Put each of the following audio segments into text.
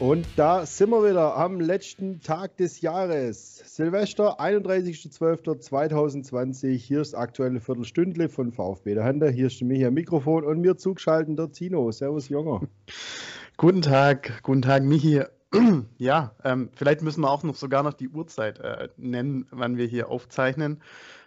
Und da sind wir wieder am letzten Tag des Jahres. Silvester, 31.12.2020. Hier ist aktuelle Viertelstündle von VfB der Hande. Hier ist mich am Mikrofon und mir zugeschaltet der Tino. Servus, Junger. Guten Tag, guten Tag, Michi. Ja, ähm, vielleicht müssen wir auch noch sogar noch die Uhrzeit äh, nennen, wann wir hier aufzeichnen.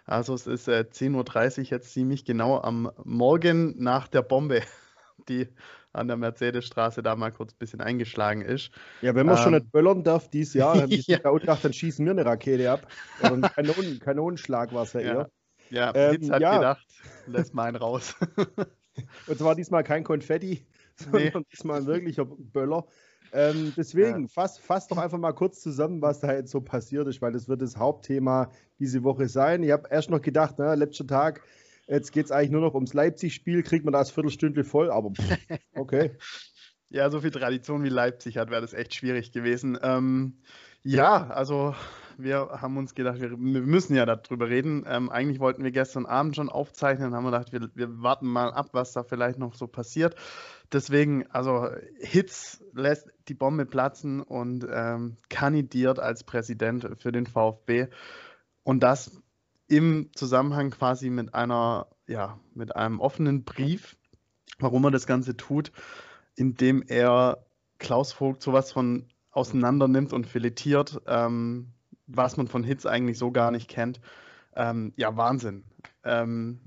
Also es ist äh, 10.30 Uhr jetzt ziemlich genau am Morgen nach der Bombe, die an der Mercedesstraße da mal kurz ein bisschen eingeschlagen ist. Ja, wenn man ähm, schon nicht böllern darf dieses Jahr, dann, ja. gedacht, dann schießen wir eine Rakete ab. Oder ein Kanon Kanonenschlag war es ja, eher. Ja, ähm, hat ja. gedacht, lässt mal einen raus. Und zwar diesmal kein Konfetti, sondern nee. diesmal ein wirklicher Böller. Ähm, deswegen, ja. fass, fass doch einfach mal kurz zusammen, was da jetzt so passiert ist, weil das wird das Hauptthema diese Woche sein. Ich habe erst noch gedacht, ne, letzter Tag, Jetzt geht es eigentlich nur noch ums Leipzig-Spiel, kriegt man das Viertelstündle voll, aber okay. ja, so viel Tradition wie Leipzig hat, wäre das echt schwierig gewesen. Ähm, ja, also wir haben uns gedacht, wir, müssen ja darüber reden. Ähm, eigentlich wollten wir gestern Abend schon aufzeichnen, haben wir gedacht, wir, wir, warten mal ab, was da vielleicht noch so passiert. Deswegen, also Hitz lässt die Bombe platzen und ähm, kandidiert als Präsident für den VfB. Und das im Zusammenhang quasi mit einer, ja, mit einem offenen Brief, warum er das Ganze tut, indem er Klaus Vogt sowas von auseinander nimmt und filetiert, ähm, was man von Hits eigentlich so gar nicht kennt. Ähm, ja, Wahnsinn. Ähm,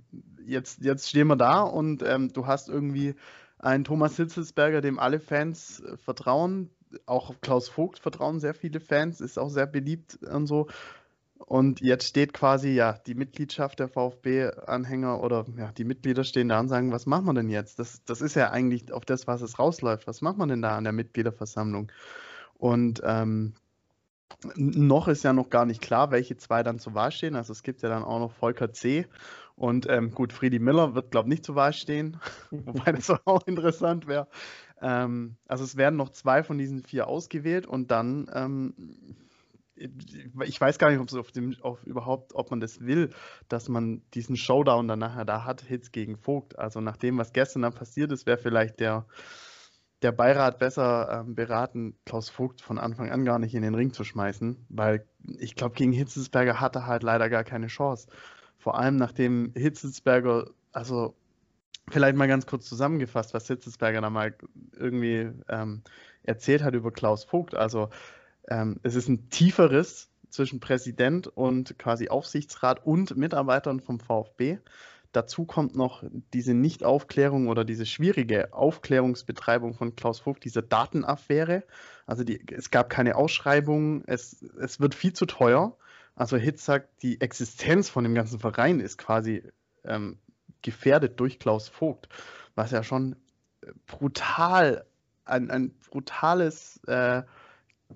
jetzt, jetzt stehen wir da und ähm, du hast irgendwie einen Thomas Hitzelsberger, dem alle Fans äh, vertrauen, auch Klaus Vogt vertrauen sehr viele Fans, ist auch sehr beliebt und so. Und jetzt steht quasi, ja, die Mitgliedschaft der VfB-Anhänger oder ja, die Mitglieder stehen da und sagen, was machen wir denn jetzt? Das, das ist ja eigentlich auf das, was es rausläuft. Was macht man denn da an der Mitgliederversammlung? Und ähm, noch ist ja noch gar nicht klar, welche zwei dann zur Wahl stehen. Also es gibt ja dann auch noch Volker C. Und ähm, gut, Friedi Miller wird, glaube ich, nicht zur Wahl stehen, wobei das auch interessant wäre. Ähm, also es werden noch zwei von diesen vier ausgewählt und dann ähm, ich weiß gar nicht, ob es auf dem, auf überhaupt, ob man das will, dass man diesen Showdown dann nachher da hat, Hits gegen Vogt. Also nach dem, was gestern dann passiert ist, wäre vielleicht der, der Beirat besser ähm, beraten, Klaus Vogt von Anfang an gar nicht in den Ring zu schmeißen, weil ich glaube, gegen Hitzelsberger hatte halt leider gar keine Chance. Vor allem nachdem Hitzelsberger, also vielleicht mal ganz kurz zusammengefasst, was Hitzelsberger da mal irgendwie ähm, erzählt hat über Klaus Vogt. Also ähm, es ist ein tieferes zwischen Präsident und quasi Aufsichtsrat und Mitarbeitern vom VfB. Dazu kommt noch diese Nichtaufklärung oder diese schwierige Aufklärungsbetreibung von Klaus Vogt, diese Datenaffäre. Also die, es gab keine Ausschreibung, es, es wird viel zu teuer. Also Hitz sagt, die Existenz von dem ganzen Verein ist quasi ähm, gefährdet durch Klaus Vogt, was ja schon brutal, ein, ein brutales äh,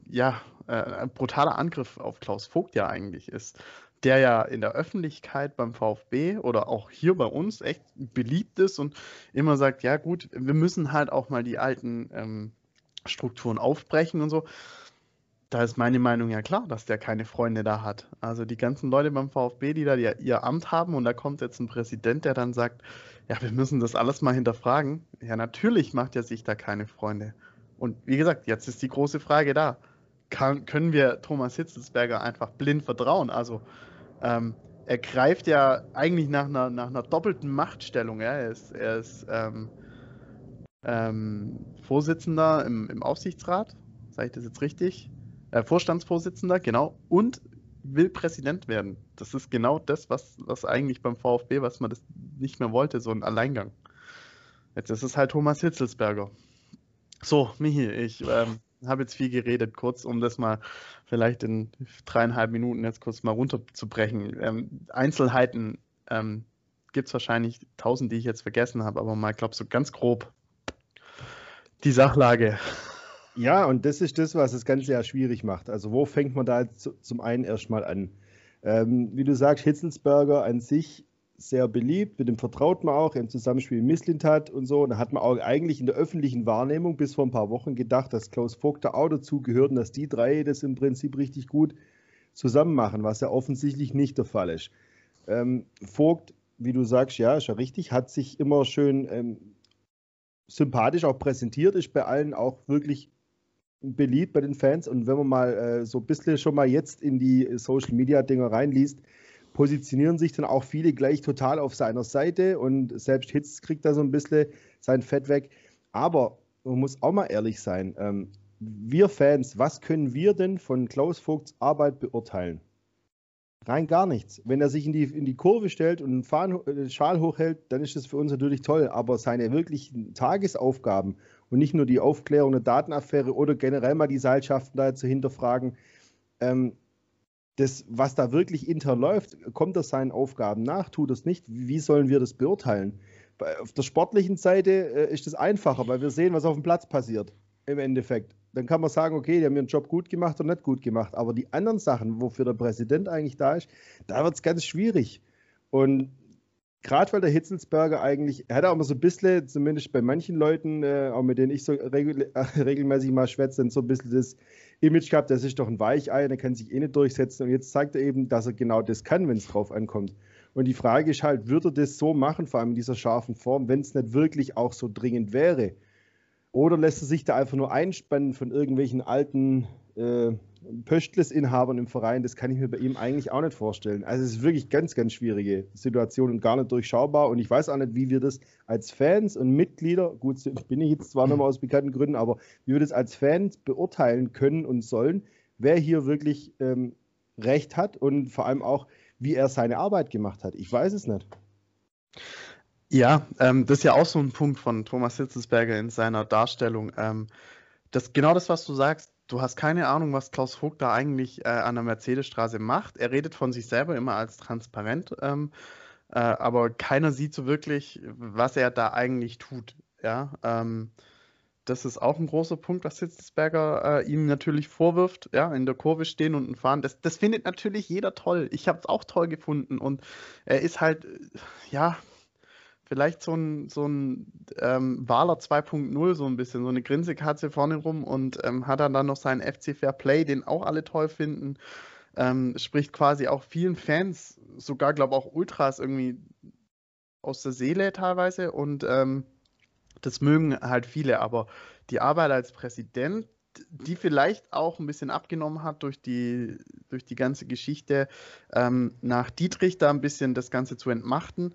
ja, äh, ein brutaler Angriff auf Klaus Vogt ja eigentlich ist, der ja in der Öffentlichkeit beim VfB oder auch hier bei uns echt beliebt ist und immer sagt, ja gut, wir müssen halt auch mal die alten ähm, Strukturen aufbrechen und so. Da ist meine Meinung ja klar, dass der keine Freunde da hat. Also die ganzen Leute beim VfB, die da ihr Amt haben und da kommt jetzt ein Präsident, der dann sagt, ja, wir müssen das alles mal hinterfragen. Ja, natürlich macht er sich da keine Freunde. Und wie gesagt, jetzt ist die große Frage da. Kann, können wir Thomas Hitzelsberger einfach blind vertrauen? Also ähm, er greift ja eigentlich nach einer, nach einer doppelten Machtstellung. Ja? Er ist, er ist ähm, ähm, Vorsitzender im, im Aufsichtsrat, sage ich das jetzt richtig? Äh, Vorstandsvorsitzender, genau, und will Präsident werden. Das ist genau das, was, was eigentlich beim VfB, was man das nicht mehr wollte, so ein Alleingang. Jetzt ist es halt Thomas Hitzelsberger. So, Michi, ich ähm, habe jetzt viel geredet, kurz, um das mal vielleicht in dreieinhalb Minuten jetzt kurz mal runterzubrechen. Ähm, Einzelheiten ähm, gibt es wahrscheinlich tausend, die ich jetzt vergessen habe, aber mal, glaube so ganz grob die Sachlage. Ja, und das ist das, was das Ganze ja schwierig macht. Also, wo fängt man da zum einen erstmal an? Ähm, wie du sagst, Hitzelsberger an sich sehr beliebt, mit dem vertraut man auch im Zusammenspiel Misslintat und so. Und da hat man auch eigentlich in der öffentlichen Wahrnehmung bis vor ein paar Wochen gedacht, dass Klaus Vogt da auch dazu gehört und dass die drei das im Prinzip richtig gut zusammen machen, was ja offensichtlich nicht der Fall ist. Ähm, Vogt, wie du sagst, ja, ist ja richtig, hat sich immer schön ähm, sympathisch auch präsentiert, ist bei allen auch wirklich beliebt bei den Fans. Und wenn man mal äh, so ein bisschen schon mal jetzt in die Social Media Dinger reinliest, positionieren sich dann auch viele gleich total auf seiner Seite und selbst Hitz kriegt da so ein bisschen sein Fett weg. Aber man muss auch mal ehrlich sein. Ähm, wir Fans, was können wir denn von Klaus Vogts Arbeit beurteilen? Rein gar nichts. Wenn er sich in die, in die Kurve stellt und einen äh, Schal hochhält, dann ist das für uns natürlich toll. Aber seine wirklichen Tagesaufgaben und nicht nur die Aufklärung der Datenaffäre oder generell mal die Seilschaften da zu hinterfragen, ähm, das, was da wirklich intern läuft, kommt er seinen Aufgaben nach, tut es nicht? Wie sollen wir das beurteilen? Auf der sportlichen Seite äh, ist es einfacher, weil wir sehen, was auf dem Platz passiert im Endeffekt dann kann man sagen, okay, die haben ihren Job gut gemacht oder nicht gut gemacht. Aber die anderen Sachen, wofür der Präsident eigentlich da ist, da wird es ganz schwierig. Und gerade weil der Hitzelsberger eigentlich, er hat auch immer so ein bisschen, zumindest bei manchen Leuten, äh, auch mit denen ich so regel, äh, regelmäßig mal schwätze, so ein bisschen das Image gehabt, das ist doch ein Weichei, der kann sich eh nicht durchsetzen. Und jetzt zeigt er eben, dass er genau das kann, wenn es drauf ankommt. Und die Frage ist halt, würde er das so machen, vor allem in dieser scharfen Form, wenn es nicht wirklich auch so dringend wäre? Oder lässt er sich da einfach nur einspannen von irgendwelchen alten äh, Pöstles-Inhabern im Verein? Das kann ich mir bei ihm eigentlich auch nicht vorstellen. Also es ist wirklich ganz, ganz schwierige Situation und gar nicht durchschaubar. Und ich weiß auch nicht, wie wir das als Fans und Mitglieder, gut, bin ich jetzt zwar nochmal aus bekannten Gründen, aber wie wir das als Fans beurteilen können und sollen, wer hier wirklich ähm, Recht hat und vor allem auch, wie er seine Arbeit gemacht hat. Ich weiß es nicht. Ja, ähm, das ist ja auch so ein Punkt von Thomas Hitzelsberger in seiner Darstellung. Ähm, das, genau das, was du sagst, du hast keine Ahnung, was Klaus Vogt da eigentlich äh, an der Mercedesstraße macht. Er redet von sich selber immer als transparent, ähm, äh, aber keiner sieht so wirklich, was er da eigentlich tut. Ja, ähm, das ist auch ein großer Punkt, was Hitzelsberger äh, ihm natürlich vorwirft, ja, in der Kurve stehen und fahren. Das, das findet natürlich jeder toll. Ich habe es auch toll gefunden und er ist halt, ja, vielleicht so ein, so ein ähm, Wahler 2.0, so ein bisschen, so eine Grinsekatze vorne rum und ähm, hat dann, dann noch seinen FC Fair Play, den auch alle toll finden. Ähm, spricht quasi auch vielen Fans, sogar glaube auch Ultras irgendwie aus der Seele teilweise und ähm, das mögen halt viele, aber die Arbeit als Präsident, die vielleicht auch ein bisschen abgenommen hat durch die, durch die ganze Geschichte, ähm, nach Dietrich da ein bisschen das Ganze zu entmachten,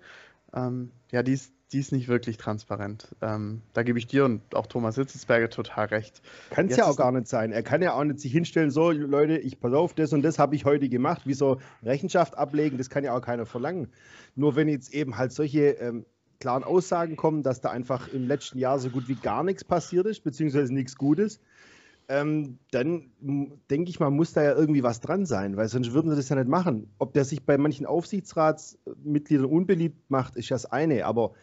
ähm, ja, die ist, die ist nicht wirklich transparent. Ähm, da gebe ich dir und auch Thomas Hitzelsberger total recht. Kann es ja auch gar nicht sein. Er kann ja auch nicht sich hinstellen, so Leute, ich pass auf, das und das habe ich heute gemacht. Wie so Rechenschaft ablegen, das kann ja auch keiner verlangen. Nur wenn jetzt eben halt solche ähm, klaren Aussagen kommen, dass da einfach im letzten Jahr so gut wie gar nichts passiert ist, beziehungsweise nichts Gutes, ähm, dann denke ich mal, muss da ja irgendwie was dran sein, weil sonst würden sie das ja nicht machen. Ob der sich bei manchen Aufsichtsratsmitgliedern unbeliebt macht, ist ja das eine, aber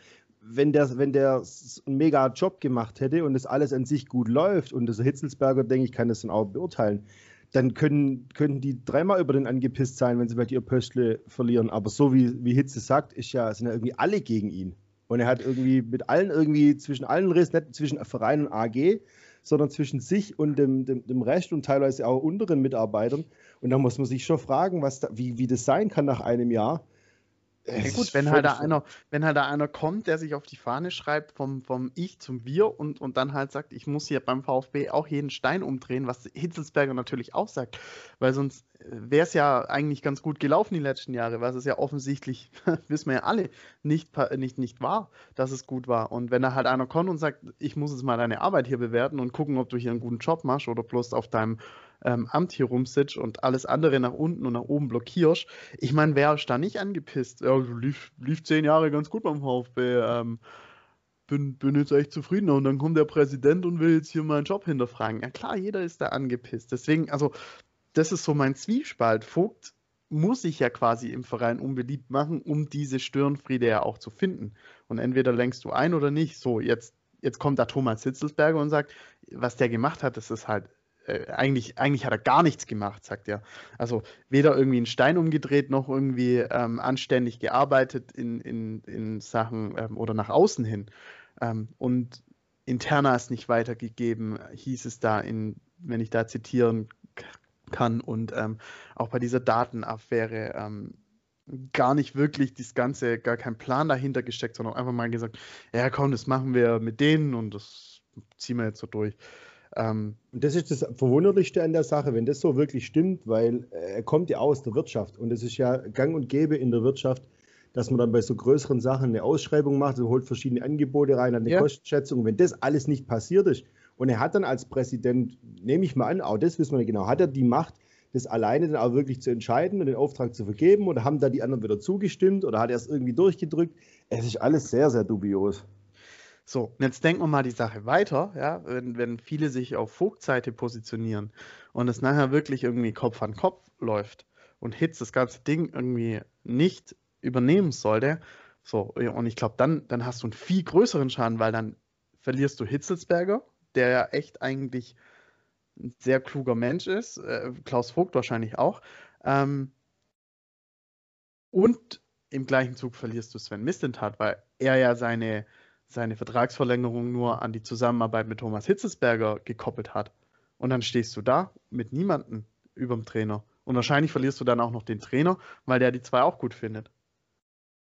wenn der, wenn der einen mega Job gemacht hätte und das alles an sich gut läuft und das Hitzelsberger, denke ich, kann das dann auch beurteilen, dann können, könnten die dreimal über den angepisst sein, wenn sie bei dir Pöstle verlieren. Aber so wie, wie Hitze sagt, ist ja, sind ja irgendwie alle gegen ihn. Und er hat irgendwie mit allen irgendwie zwischen allen Riss, nicht zwischen Verein und AG, sondern zwischen sich und dem, dem, dem Rest und teilweise auch unteren Mitarbeitern. Und da muss man sich schon fragen, was da, wie, wie das sein kann nach einem Jahr. Ja, gut, wenn halt, da einer, wenn halt da einer kommt, der sich auf die Fahne schreibt, vom, vom Ich zum Wir und, und dann halt sagt, ich muss hier beim VfB auch jeden Stein umdrehen, was Hitzelsberger natürlich auch sagt, weil sonst wäre es ja eigentlich ganz gut gelaufen die letzten Jahre, was es ja offensichtlich, wissen wir ja alle, nicht, nicht, nicht war, dass es gut war. Und wenn da halt einer kommt und sagt, ich muss jetzt mal deine Arbeit hier bewerten und gucken, ob du hier einen guten Job machst oder bloß auf deinem ähm, Amt hier rumsitzt und alles andere nach unten und nach oben blockierst, ich meine, wer ist da nicht angepisst? Ja, lief, lief zehn Jahre ganz gut beim VfB, ähm, bin, bin jetzt echt zufrieden. Und dann kommt der Präsident und will jetzt hier meinen Job hinterfragen. Ja klar, jeder ist da angepisst. Deswegen, also das ist so mein Zwiespalt. Vogt muss sich ja quasi im Verein unbeliebt machen, um diese Störenfriede ja auch zu finden. Und entweder lenkst du ein oder nicht. So, jetzt, jetzt kommt da Thomas Hitzelsberger und sagt, was der gemacht hat, das ist halt, äh, eigentlich, eigentlich hat er gar nichts gemacht, sagt er. Also weder irgendwie einen Stein umgedreht, noch irgendwie ähm, anständig gearbeitet in, in, in Sachen ähm, oder nach außen hin. Ähm, und interna ist nicht weitergegeben, hieß es da in, wenn ich da zitieren kann und ähm, auch bei dieser Datenaffäre ähm, gar nicht wirklich das Ganze, gar kein Plan dahinter gesteckt, sondern einfach mal gesagt, ja komm, das machen wir mit denen und das ziehen wir jetzt so durch. Ähm, und das ist das Verwunderlichste an der Sache, wenn das so wirklich stimmt, weil er kommt ja aus der Wirtschaft und es ist ja gang und gäbe in der Wirtschaft, dass man dann bei so größeren Sachen eine Ausschreibung macht und holt verschiedene Angebote rein, eine ja. Kostenschätzung. Wenn das alles nicht passiert ist und er hat dann als Präsident, nehme ich mal an, auch das wissen wir nicht genau, hat er die Macht, das alleine dann auch wirklich zu entscheiden und den Auftrag zu vergeben oder haben da die anderen wieder zugestimmt oder hat er es irgendwie durchgedrückt? Es ist alles sehr, sehr dubios. So, jetzt denken wir mal die Sache weiter, ja, wenn, wenn viele sich auf Vogtseite positionieren und es nachher wirklich irgendwie Kopf an Kopf läuft und Hitz das ganze Ding irgendwie nicht übernehmen sollte, so, und ich glaube, dann, dann hast du einen viel größeren Schaden, weil dann verlierst du Hitzelsberger, der ja echt eigentlich ein sehr kluger Mensch ist, äh, Klaus Vogt wahrscheinlich auch. Ähm, und im gleichen Zug verlierst du Sven Mislintat, weil er ja seine, seine Vertragsverlängerung nur an die Zusammenarbeit mit Thomas Hitzesberger gekoppelt hat. Und dann stehst du da mit niemandem über dem Trainer. Und wahrscheinlich verlierst du dann auch noch den Trainer, weil der die zwei auch gut findet.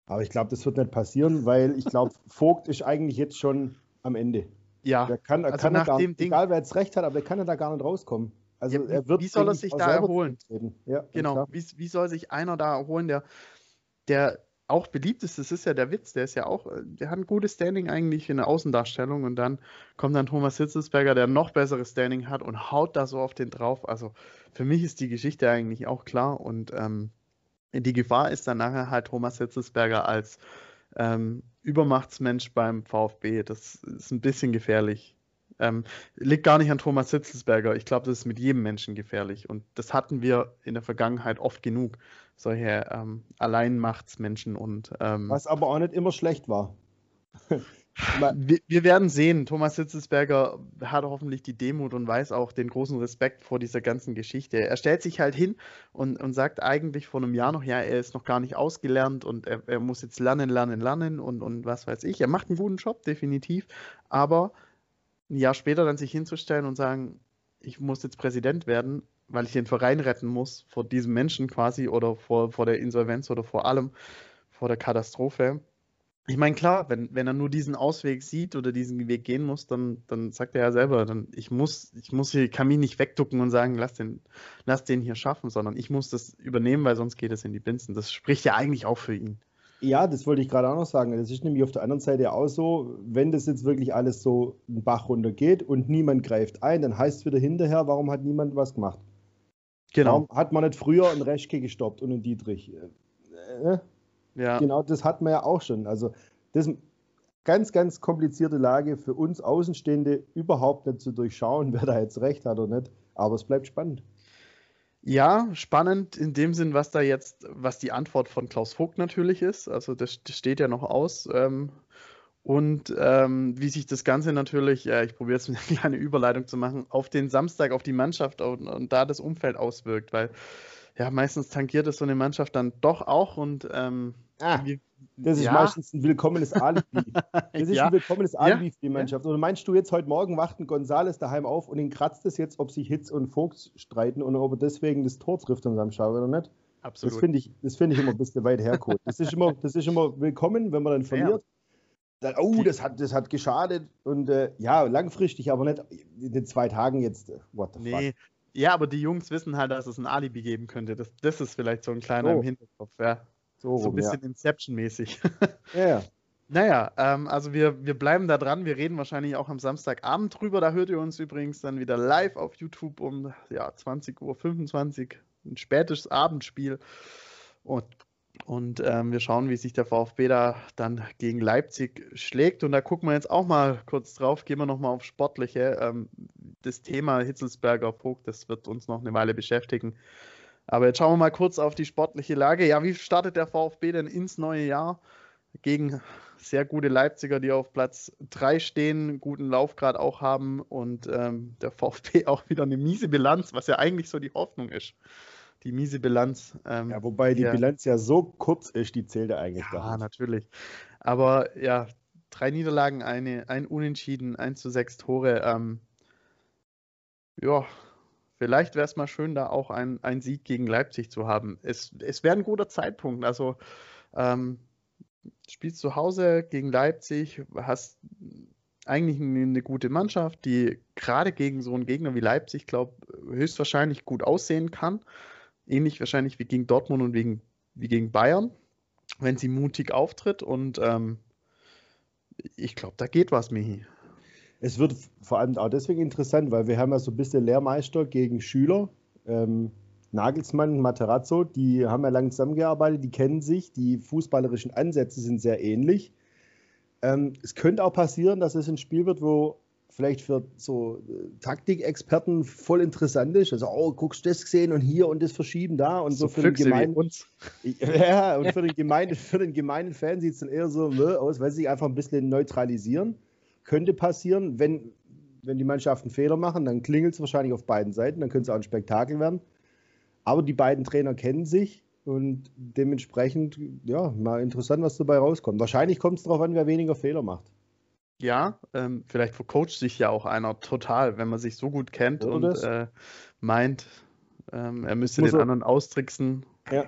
Aber ich glaube, das wird nicht passieren, weil ich glaube, Vogt ist eigentlich jetzt schon am Ende. Ja, der kann, also kann nach gar, dem Ding, egal wer jetzt recht hat, aber der kann ja da gar nicht rauskommen. Also ja, er wird wie soll er sich da erholen? Ja, genau, wie, wie, soll sich einer da erholen, der, der auch beliebt ist? Das ist ja der Witz, der ist ja auch, der hat ein gutes Standing eigentlich in der Außendarstellung und dann kommt dann Thomas Hitzelsberger, der noch besseres Standing hat und haut da so auf den drauf. Also für mich ist die Geschichte eigentlich auch klar und ähm, die Gefahr ist dann nachher halt Thomas Hitzelsberger als ähm, Übermachtsmensch beim VfB. Das ist ein bisschen gefährlich. Ähm, liegt gar nicht an Thomas Hitzelsberger. Ich glaube, das ist mit jedem Menschen gefährlich. Und das hatten wir in der Vergangenheit oft genug. Solche ähm, Alleinmachtsmenschen und. Ähm, Was aber auch nicht immer schlecht war. wir, wir, werden sehen. Thomas Hitzelsberger hat hoffentlich die Demut und weiß auch den großen Respekt vor dieser ganzen Geschichte. Er stellt sich halt hin und, und sagt eigentlich vor einem Jahr noch, ja, er ist noch gar nicht ausgelernt und er, er muss jetzt lernen, lernen, lernen und, und was weiß ich. Er macht einen guten Job, definitiv. Aber ein Jahr später dann sich hinzustellen und sagen, ich muss jetzt Präsident werden, weil ich den Verein retten muss vor diesem Menschen quasi oder vor, vor der Insolvenz oder vor allem, vor der Katastrophe ich meine, klar, wenn, wenn er nur diesen Ausweg sieht oder diesen Weg gehen muss, dann, dann sagt er ja selber, dann, ich muss, ich muss hier, kann nicht wegducken und sagen, lass den, lass den hier schaffen, sondern ich muss das übernehmen, weil sonst geht es in die Binsen. Das spricht ja eigentlich auch für ihn. Ja, das wollte ich gerade auch noch sagen. Das ist nämlich auf der anderen Seite auch so, wenn das jetzt wirklich alles so einen Bach runter geht und niemand greift ein, dann heißt es wieder hinterher, warum hat niemand was gemacht? Genau. Warum hat man nicht früher einen Reschke gestoppt und einen Dietrich? Äh, äh? Ja. Genau, das hat man ja auch schon. Also das ist ganz, ganz komplizierte Lage für uns Außenstehende überhaupt nicht zu durchschauen, wer da jetzt recht hat oder nicht. Aber es bleibt spannend. Ja, spannend in dem Sinn, was da jetzt, was die Antwort von Klaus Vogt natürlich ist. Also das, das steht ja noch aus. Ähm, und ähm, wie sich das Ganze natürlich, äh, ich probiere jetzt eine kleine Überleitung zu machen, auf den Samstag, auf die Mannschaft und, und da das Umfeld auswirkt, weil ja, meistens tankiert es so eine Mannschaft dann doch auch und ähm, ah, das ist ja. meistens ein willkommenes Alibi. Das ist ja. ein willkommenes Alibi ja. für die Mannschaft. Oder meinst du jetzt heute Morgen wachten Gonzales daheim auf und ihn kratzt es jetzt, ob sich Hitz und Vogt streiten und ob er deswegen das Tor trifft am Samstag oder nicht? Absolut. Das finde ich, find ich immer ein bisschen weit hergeholt. Das ist immer, das ist immer willkommen, wenn man dann verliert. Dann, oh, das hat, das hat geschadet und äh, ja, langfristig, aber nicht in den zwei Tagen jetzt. Äh, what the nee, fuck. Ja, aber die Jungs wissen halt, dass es ein Alibi geben könnte. Das, das ist vielleicht so ein kleiner so. im Hinterkopf, ja. So, so ein bisschen ja. Inception-mäßig. Ja, ja. Naja, ähm, also wir, wir bleiben da dran. Wir reden wahrscheinlich auch am Samstagabend drüber. Da hört ihr uns übrigens dann wieder live auf YouTube um ja, 20.25 Uhr. Ein spätes Abendspiel. Und und ähm, wir schauen, wie sich der VfB da dann gegen Leipzig schlägt. Und da gucken wir jetzt auch mal kurz drauf. Gehen wir nochmal auf Sportliche. Ähm, das Thema Hitzelsberger Vogt, das wird uns noch eine Weile beschäftigen. Aber jetzt schauen wir mal kurz auf die sportliche Lage. Ja, wie startet der VfB denn ins neue Jahr? Gegen sehr gute Leipziger, die auf Platz 3 stehen, guten Laufgrad auch haben und ähm, der VfB auch wieder eine miese Bilanz, was ja eigentlich so die Hoffnung ist die miese Bilanz. Ähm, ja, wobei die ja, Bilanz ja so kurz ist, die zählt ja eigentlich ja, gar nicht. natürlich. Aber ja, drei Niederlagen, eine, ein Unentschieden, 1 zu 6 Tore. Ähm, ja, vielleicht wäre es mal schön, da auch ein, ein Sieg gegen Leipzig zu haben. Es, es wäre ein guter Zeitpunkt. Also ähm, spielst zu Hause gegen Leipzig, hast eigentlich eine, gute Mannschaft, die gerade gegen so einen Gegner wie Leipzig, glaube höchstwahrscheinlich gut aussehen kann. Ähnlich wahrscheinlich wie gegen Dortmund und wegen, wie gegen Bayern, wenn sie mutig auftritt. Und ähm, ich glaube, da geht was, Mihi. Es wird vor allem auch deswegen interessant, weil wir haben ja so ein bisschen Lehrmeister gegen Schüler. Ähm, Nagelsmann, Materazzo, die haben ja lange zusammengearbeitet, die kennen sich, die fußballerischen Ansätze sind sehr ähnlich. Ähm, es könnte auch passieren, dass es ein Spiel wird, wo vielleicht für so äh, Taktikexperten voll interessant ist. Also, oh, guckst du das gesehen und hier und das verschieben da und so, so für den gemeinen uns. Ja, und für den gemeinen, für den gemeinen Fan sieht es dann eher so ne, aus, weil sie sich einfach ein bisschen neutralisieren. Könnte passieren, wenn, wenn die Mannschaften Fehler machen, dann klingelt es wahrscheinlich auf beiden Seiten, dann könnte es auch ein Spektakel werden. Aber die beiden Trainer kennen sich und dementsprechend, ja, mal interessant, was dabei rauskommt. Wahrscheinlich kommt es darauf an, wer weniger Fehler macht. Ja, ähm, vielleicht vercoacht sich ja auch einer total, wenn man sich so gut kennt Oder und äh, meint, ähm, er müsste Muss den er... anderen austricksen. Ja.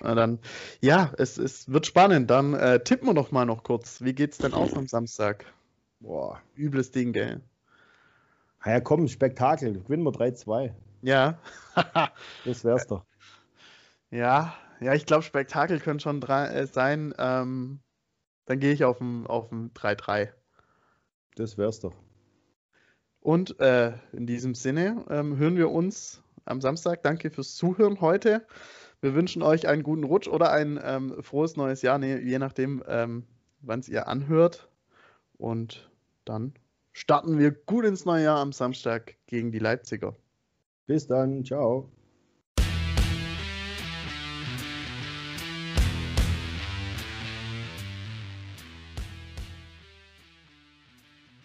Dann, ja, es, es wird spannend. Dann äh, tippen wir doch mal noch kurz. Wie geht's denn aus am Samstag? Boah. Übles Ding, gell? Na ja, komm, Spektakel. Gewinnen wir 3-2. Ja. das wär's doch. Ja, ja, ich glaube, Spektakel können schon drei, äh, sein. Ähm, dann gehe ich auf ein, auf ein 3-3. Das wär's doch. Und äh, in diesem Sinne ähm, hören wir uns am Samstag. Danke fürs Zuhören heute. Wir wünschen euch einen guten Rutsch oder ein ähm, frohes neues Jahr, nee, je nachdem, ähm, wann es ihr anhört. Und dann starten wir gut ins neue Jahr am Samstag gegen die Leipziger. Bis dann, ciao.